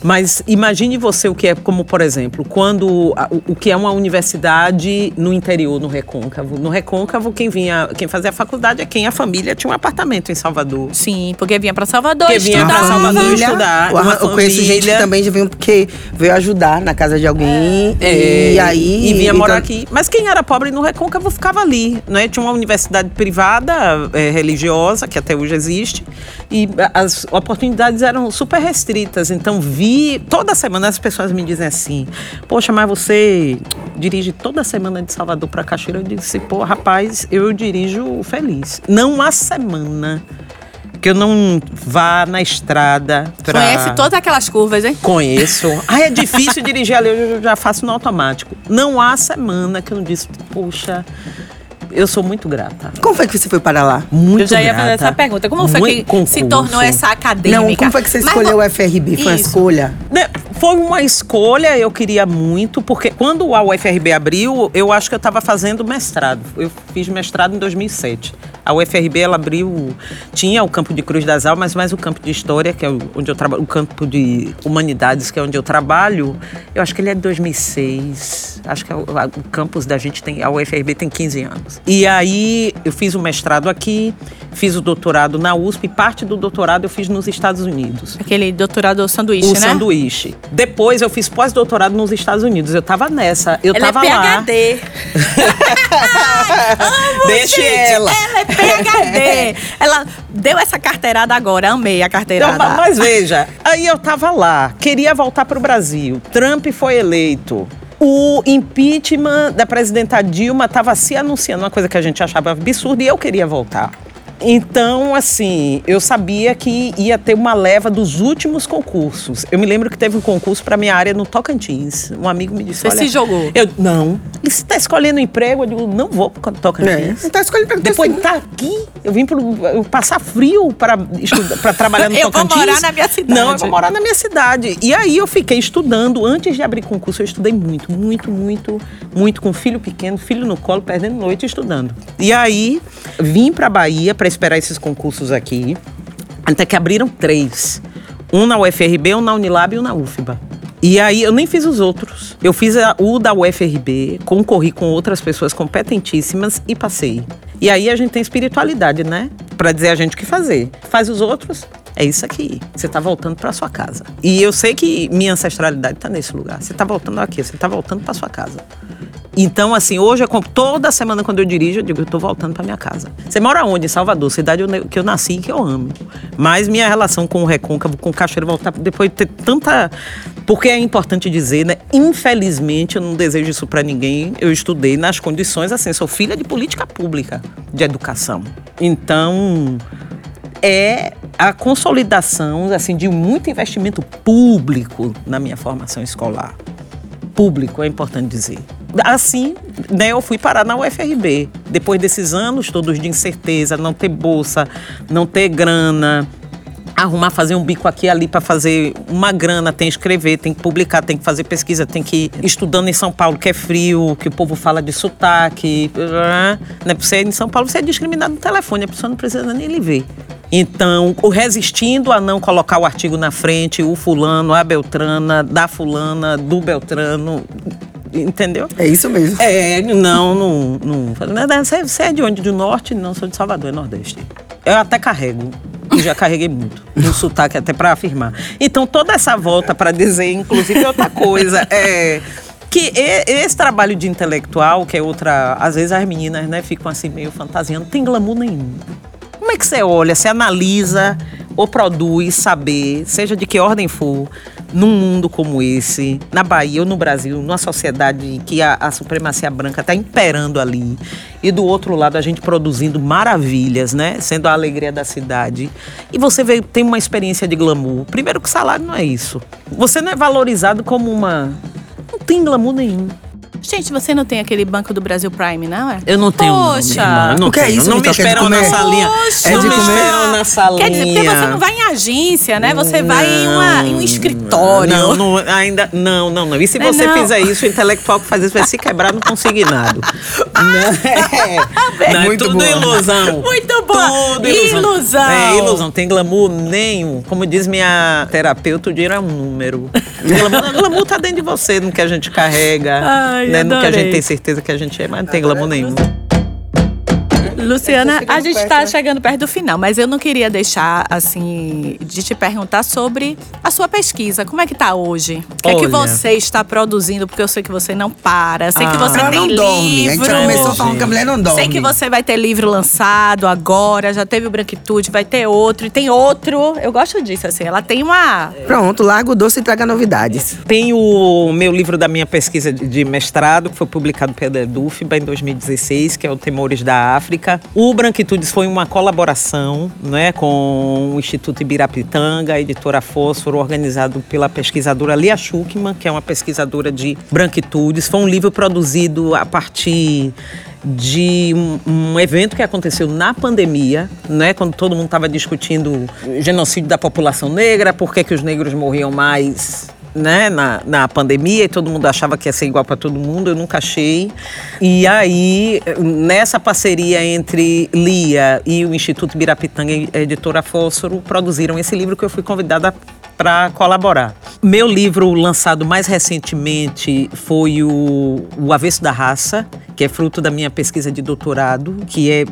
Mas imagine você o que é, como por exemplo, quando a- o, o que é uma universidade no interior, no Recôncavo. No Recôncavo, quem vinha, quem fazia a faculdade é quem a família tinha um apartamento em Salvador. Sim, porque vinha pra Salvador Porque vinha estudar. pra Salvador Família, estudar, eu- uma eu conheço gente que também já veio porque veio ajudar na casa de alguém. É, e aí. E vinha então- morar aqui. Mas quem era pobre no Recôncavo ficava ali, né? Tinha uma universidade privada, é, religiosa, que até hoje existe. E as oportunidades eram super restritas. Então vi. Toda semana as pessoas me dizem assim: Poxa, mas você dirige toda semana de Salvador para Cachoeira? Eu disse: Pô, rapaz, eu dirijo feliz. Não há semana que eu não vá na estrada. Pra... Conhece todas aquelas curvas, hein? Conheço. *laughs* Ah, é difícil dirigir ali, eu já faço no automático. Não há semana que eu não disse, poxa, eu sou muito grata. Como foi que você foi para lá? Muito Eu já ia grata. fazer essa pergunta. Como foi Muito que se concurso. tornou essa acadêmica? Não, como foi que você Mas escolheu vo- o FRB? Foi uma escolha? Né, Foi uma escolha, eu queria muito, porque quando a UFRB abriu, eu acho que eu estava fazendo mestrado. Eu fiz mestrado em 2007. A UFRB, ela abriu, tinha o campo de Cruz das Almas, mas o campo de História, que é o- onde eu trabalho, o campo de Humanidades, que é onde eu trabalho, eu acho que ele é de 2006. Acho que é o, a- o campus da gente tem, a UFRB tem 15 anos. E aí eu fiz o mestrado aqui, fiz o doutorado na USP, parte do doutorado eu fiz nos Estados Unidos Aquele doutorado sanduíche, o né? sanduíche. Depois eu fiz pós-doutorado nos Estados Unidos. Eu tava nessa. Eu Ela tava é lá. PHD. *laughs* *laughs* Deixe Gente, ela. Ela é PHD. *laughs* ela deu essa carteirada agora. Amei a carteirada. ma- mas veja, aí eu tava lá, queria voltar para o Brasil. Trump foi eleito. O impeachment da presidenta Dilma estava se anunciando, uma coisa que a gente achava absurda, e eu queria voltar. Então, assim, eu sabia que ia ter uma leva dos últimos concursos. Eu me lembro que teve um concurso para minha área no Tocantins. Um amigo me disse: Você se jogou? Eu, não. E você está escolhendo emprego? Eu digo: Não vou para É. Tocantins. Então escolhe pra Depois de estar aqui, eu vim pro, eu passar frio para para trabalhar no *laughs* Eu vou Tocantins. morar na minha cidade. Não, eu vou morar na minha cidade. E aí eu fiquei estudando. Antes de abrir concurso, eu estudei muito, muito, muito, muito com filho pequeno, filho no colo, perdendo noite estudando. E aí vim para Bahia para esperar esses concursos aqui. Até que abriram três. Um na UFRB, um na Unilab e um na UFBA. E aí eu nem fiz os outros. Eu fiz a- o da UFRB, concorri com outras pessoas competentíssimas e passei. E aí a gente tem espiritualidade, né? Pra dizer a gente o que fazer. Faz os outros, é isso aqui. Você tá voltando pra sua casa. E eu sei que minha ancestralidade tá nesse lugar. Você tá voltando aqui, você tá voltando pra sua casa. Então, assim, hoje, eu, compro- toda semana quando eu dirijo, eu digo, eu tô voltando pra minha casa. Você mora onde? Em Salvador, cidade que eu nasci e que eu amo. Mas minha relação com o Recôncavo, com o Cachoeiro, voltar depois de ter tanta... Porque é importante dizer, né? Infelizmente, eu não desejo isso pra ninguém. Eu estudei nas condições, assim, sou filha de política pública, de educação. Então, é a consolidação assim de muito investimento público na minha formação escolar. Público, é importante dizer. Assim, né, eu fui parar na UFRB. Depois desses anos todos de incerteza, não ter bolsa, não ter grana, arrumar, fazer um bico aqui e ali para fazer uma grana, tem que escrever, tem que publicar, tem que fazer pesquisa, tem que ir estudando em São Paulo, que é frio, que o povo fala de sotaque. Né? Você em São Paulo, você é discriminado no telefone, a pessoa não precisa nem lhe ver. Então, o resistindo a não colocar o artigo na frente, o fulano, a Beltrana, da fulana, do Beltrano, entendeu? É isso mesmo. É, não, não. não. Você, você é de onde? Do norte? Não, sou de Salvador, é Nordeste. Eu até carrego. E já carreguei muito. No sotaque, até para afirmar. Então, toda essa volta para dizer, inclusive, outra coisa. É que esse trabalho de intelectual, que é outra. Às vezes as meninas, né, ficam assim meio fantasiando, não tem glamour nenhum. Como é que você olha, você analisa ou produz saber, seja de que ordem for, num mundo como esse, na Bahia ou no Brasil, numa sociedade que a, a supremacia branca está imperando ali, e do outro lado a gente produzindo maravilhas, né? Sendo a alegria da cidade. E você vê, tem uma experiência de glamour. Primeiro que salário não é isso. Você não é valorizado como uma. Não tem glamour nenhum. Gente, você não tem aquele Banco do Brasil Prime, não é? Eu não tenho. Poxa. Não, não O que é isso, Não me esperam na salinha. Poxa. Não É de me comer? esperam na salinha. Quer dizer, porque você não vai em agência, né? Você vai em, uma- em um escritório. Não, não, ainda. Não, não, não. E se Não você não. fizer isso, o intelectual que faz isso vai se quebrar no consignado. não, é, não, é Muito tudo boa. ilusão. Muito boa. Tudo Ilusão. É ilusão, tem glamour nenhum. Como diz minha terapeuta, o dinheiro é um número. glamour, glamour tá dentro de você, no que a gente carrega, Ai, né, no que a gente tem certeza que a gente é, mas não tem glamour nenhum. Luciana, a gente está né? chegando perto do final, mas eu não queria deixar, assim, de te perguntar sobre a sua pesquisa. Como é que tá hoje? O que é que você está produzindo? Porque eu sei que você não para. Eu sei que Ah. você Ela tem não livro. dorme. A gente já começou falando que a mulher não dorme. Sei que você vai ter livro lançado agora, já teve o Branquitude, vai ter outro, e tem outro. Eu gosto disso, assim. Ela tem uma. Pronto, larga o doce e traga novidades. Tem o meu livro da minha pesquisa de de mestrado, que foi publicado pela EDUFBA em 2016, que é o Temores da África. O Branquitudes foi uma colaboração né, com o Instituto Ibirapitanga, a editora Fósforo, organizado pela pesquisadora Lia Schuckman, que é uma pesquisadora de branquitudes. Foi um livro produzido a partir de um, evento que aconteceu na pandemia, né, quando todo mundo estava discutindo o genocídio da população negra, por que, que os negros morriam mais né, na, na pandemia e todo mundo achava que ia ser igual para todo mundo, eu nunca achei. E aí, nessa parceria entre Lia e o Instituto Birapitanga editora Fósforo, produziram esse livro que eu fui convidada para colaborar. Meu livro lançado mais recentemente foi o, o Avesso da Raça, que é fruto da minha pesquisa de doutorado, que é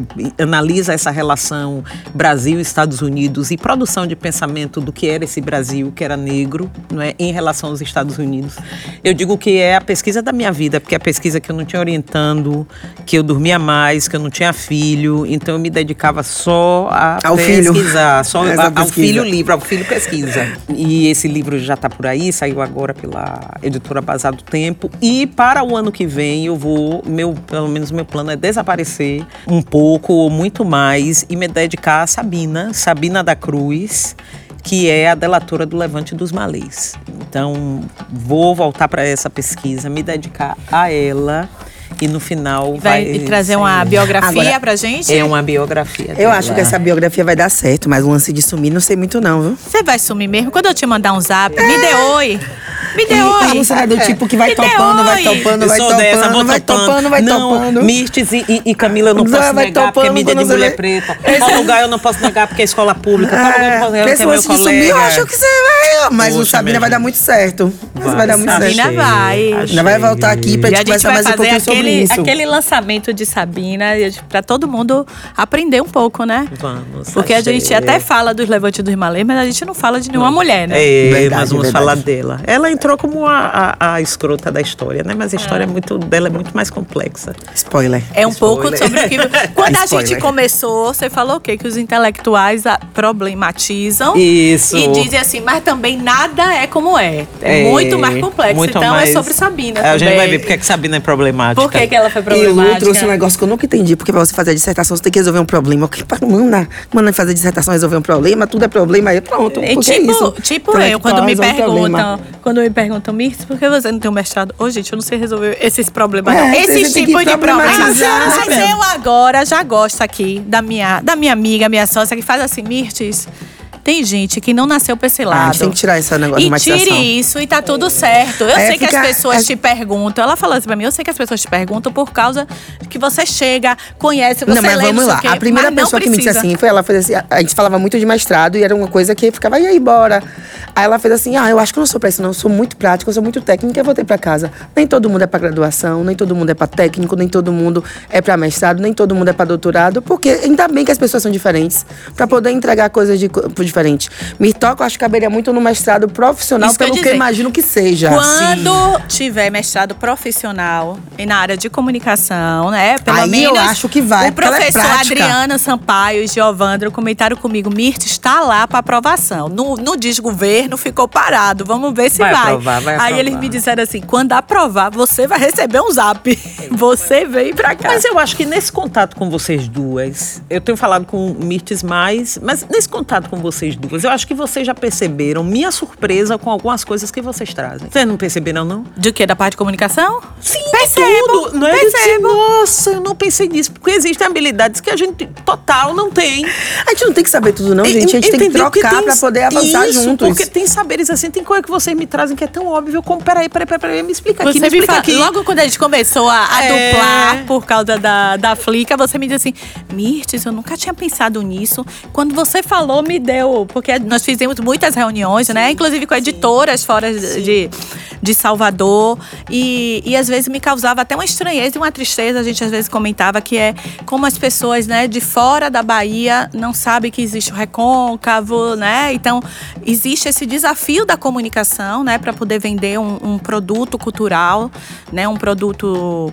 analisa essa relação Brasil Estados Unidos e produção de pensamento do que era esse Brasil, que era negro, não é, em relação aos Estados Unidos. Eu digo que é a pesquisa da minha vida, porque é a pesquisa que eu não tinha orientando, que eu dormia mais, que eu não tinha filho, então eu me dedicava só a Ao filho. pesquisar, *laughs* só Essa a- ao pesquisa. filho livro, ao filho pesquisa. E esse livro já está por aí, saiu agora pela editora Bazar do Tempo. E para o ano que vem eu vou, meu, pelo menos meu plano é desaparecer um pouco ou muito mais e me dedicar a Sabina, Sabina da Cruz, que é a delatora do Levante dos Malês. Então vou voltar para essa pesquisa, me dedicar a ela. E no final Vai vai, trazer uma ser- biografia Agora, pra gente? É uma biografia. Eu dela. acho que essa biografia vai dar certo, mas o lance de sumir não sei muito não, viu? Você vai sumir mesmo? Quando eu te mandar um zap, me dê oi. Me dê E oi. você é do tipo que vai Me topando, vai topando, vai topando, dessa, vai topando, vai não, topando. Mirtes e, e- e Camila eu não Vai, posso vai negar, porque é topando mídia de mulher vê- preta. Tal lugar eu não posso negar porque é escola pública. Tal lugar eu não posso negar É, porque é esse meu lance de sumir, eu acho que você vai. Mas o Poxa, Sabina minha vai dar muito certo. Mas vai dar muito Achei, certo. Sabina vai. Ainda vai voltar aqui pra E a gente conversar vai mais um fazer pouquinho sobre aquele, isso. aquele lançamento de Sabina a pra todo mundo aprender um pouco, né? Vamos, Porque a achei. gente até fala dos levantes dos malês, mas a gente não fala de nenhuma mulher, né? É, Verdade, nós vamos verdade. falar dela. Ela entrou como a, a, a escrota da história, né? Mas a história é muito, dela é muito mais complexa. Spoiler. É um pouco Spoiler. sobre o que. *laughs* Quando a gente começou, você falou o quê? Que os intelectuais problematizam. Isso. E dizem assim, mas também nada é como é. É, É, muito mais complexo. muito então mais- é sobre Sabina. É, a gente vai ver porque é que Sabina é problemática. Por que, que ela foi E o problemática? Lu trouxe um negócio que eu nunca entendi, porque pra você fazer a dissertação, você tem que resolver um problema. Que pra manda, manda fazer a dissertação resolver um problema, tudo é problema, aí pronto. É porque é tipo, isso. tipo eu, quando me perguntam, problema. quando me perguntam, Mirth, por que você não tem um mestrado? Ô, gente, eu não sei resolver esses problemas. É, que tipos de problemas. problematizar, Mas né? eu agora já gosto aqui da minha, da minha amiga, minha sócia, que faz assim, Mirtes. Tem gente que não nasceu pra esse Ah, lado. gente tem que tirar esse negócio E tire isso e tá tudo certo. Eu É, sei que fica- as pessoas é- te perguntam. Ela falou assim pra mim: eu sei que as pessoas te perguntam por causa que você chega, conhece, você não, mas lê, vamos lá. A primeira pessoa que me disse assim foi ela fez assim, a gente falava muito de mestrado e era uma coisa que ficava, e aí, bora? Aí ela fez assim: "Ah, eu acho que eu não sou pra isso não, eu sou muito prática, eu sou muito técnica, eu voltei pra casa". Nem todo mundo é pra graduação, nem todo mundo é pra técnico, nem todo mundo é pra mestrado, nem todo mundo é pra doutorado, porque ainda bem que as pessoas são diferentes, pra poder entregar coisas de, diferentes. Me toca, eu acho que caberia muito no mestrado profissional, Isso que eu pelo que eu dizer. imagino que seja. Quando tiver mestrado profissional e na área de comunicação, né? Pelo Aí menos eu acho que vai, O é professor prática. Adriana Sampaio e Giovandro comentaram comigo: Mirth está lá para aprovação. No, no desgoverno ficou parado. Vamos ver se Vai vai. aprovar, vai Aí aprovar. eles me disseram assim: quando aprovar, você vai receber um zap. *laughs* Você vem pra cá. Mas eu acho que nesse contato com vocês duas, eu tenho falado com Mirtes mais, mas nesse contato com vocês duas, eu acho que vocês já perceberam minha surpresa com algumas coisas que vocês trazem. Vocês não perceberam, não? De quê? Da parte de comunicação? Sim, Percebo, tudo. Não é percebo. nossa, eu não pensei nisso. Porque existem habilidades que a gente total não tem. A gente não tem que saber tudo não, gente, a gente tem que trocar tem pra poder avançar isso, juntos. Porque tem saberes assim, tem coisa que vocês me trazem que é tão óbvio como, peraí, peraí, peraí, peraí me explica aqui, Você me explica fala, aqui. logo quando a gente começou a, a É. duplar por causa da, da Flica, você me disse assim: Mirtes, eu nunca tinha pensado nisso. Quando você falou, me deu. Porque nós fizemos muitas reuniões, né? Inclusive com editoras fora de, de Salvador. E, e às vezes me causava até uma estranheza e uma tristeza. A gente às vezes comentava que é como as pessoas, né, de fora da Bahia não sabem que existe o recôncavo, né? Então, existe esse desafio da comunicação, né, para poder vender um, um produto cultural, né, um produto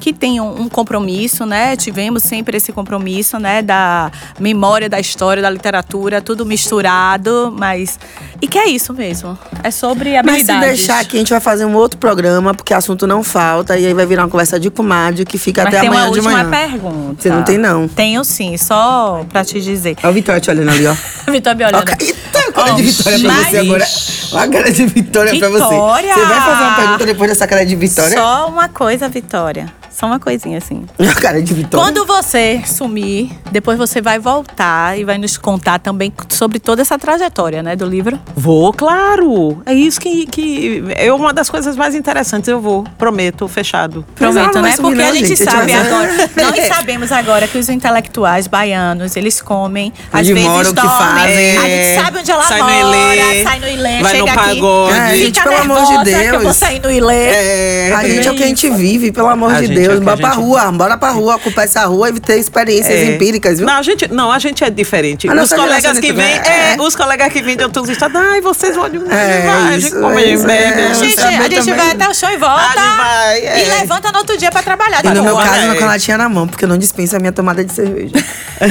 que tem um, um compromisso, né? Tivemos sempre esse compromisso, né? Da memória, da história, da literatura, tudo misturado, mas e que é isso mesmo. É sobre Mas se habilidades. deixar aqui, a gente vai fazer um outro programa, porque assunto não falta, e aí vai virar uma conversa de comadre que fica Mas até tem amanhã uma de última manhã. pergunta. Você não tem, não? Tenho sim, só pra te dizer. Olha o Vitória te olhando ali, ó. *laughs* Vitor me olhando. Eita, a cara de Ó, Vitória pra você agora. Olha a cara de Vitória, pra você. Vitória! Você vai fazer uma pergunta depois dessa cara de Vitória? Só uma coisa, Vitória. Só uma coisinha assim. *laughs* Cara de Vitória. Quando você sumir, depois você vai voltar e vai nos contar também sobre toda essa trajetória, né, do livro. Vou, claro. É isso que, que é uma das coisas mais interessantes. Eu vou, prometo, fechado. Prometo, né? Porque não, a gente gente, sabe agora. *laughs* Nós sabemos agora que os intelectuais baianos, eles comem, às Onde vezes moram, o que dormem. fazem. A gente sabe onde ela Sai no mora, Ilê, sai no Ilê, vai no chega aqui. pagode. É, gente, pelo amor de nervosa que eu vou Deus. sair no Ilê. É, A gente é o que a gente vive, pelo amor A de gente é Deus. bora a pra gente- rua, bora pra rua, ocupar essa rua e ter experiências É. empíricas, viu? Não, a gente, não, a gente é diferente. A os colegas que é vêm, é, É. os colegas que vêm de outros estados, ai, vocês vão de um É, vai, isso, a gente come, isso, bebe, é. A gente, a gente também. vai até o show e volta. A gente vai, E levanta no outro dia pra trabalhar. E de no meu caso, é. com a latinha na mão, porque eu não dispenso a minha tomada de cerveja. *laughs*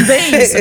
Bem isso.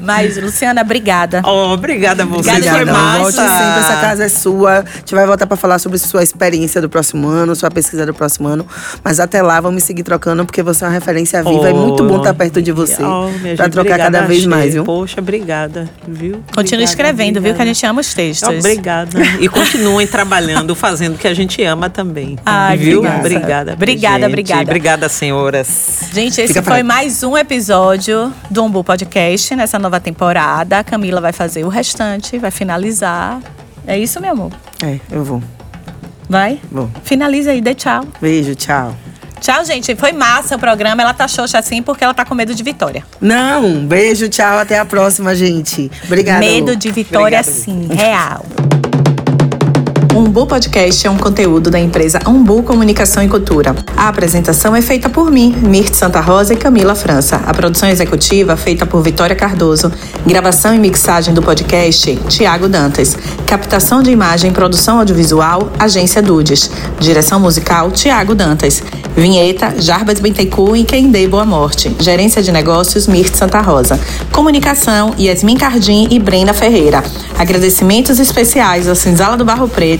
Mas, Luciana, obrigada. Oh, obrigada a você, Obrigada foi demais. massa. Volte sempre, essa casa é sua. A gente vai voltar pra falar sobre sua experiência do próximo ano, sua pesquisa do próximo ano. Mas até lá, vamos seguir trocando, porque você é uma referência viva. é muito bom estar perto de você. Oh, pra gente, trocar obrigada, cada vez mais, viu? Poxa, obrigada, viu? Continue Obrigada, escrevendo, viu? Que a obrigada. gente ama os textos. Obrigada. E continuem trabalhando, fazendo o que a gente ama também. Ai, viu? obrigada. Obrigada. Obrigada, obrigada. Obrigada, senhoras. Gente, esse Fica pra- foi mais um episódio do Umbu Podcast nessa nova temporada. A Camila vai fazer o restante, vai finalizar. É isso, meu amor? É, eu vou. Vai? Vou. Finaliza aí, dê tchau. Beijo, tchau. Tchau, gente. Foi massa o programa. Ela tá xoxa assim porque ela tá com medo de vitória. Não, beijo, tchau. Até a próxima, gente. Obrigada. medo Lu. de vitória, sim. Real. O Umbu Podcast é um conteúdo da empresa Umbu Comunicação e Cultura. A apresentação é feita por mim, Mirth Santa Rosa e Camila França. A produção executiva feita por Vitória Cardoso. Gravação e mixagem do podcast, Tiago Dantas. Captação de imagem produção audiovisual, Agência Dudes. Direção musical, Tiago Dantas. Vinheta, Jarbas Bentecu e Quem Dê Boa Morte. Gerência de negócios, Mirth Santa Rosa. Comunicação, Yasmin Cardim e Brenda Ferreira. Agradecimentos especiais à Senzala do Barro Preto,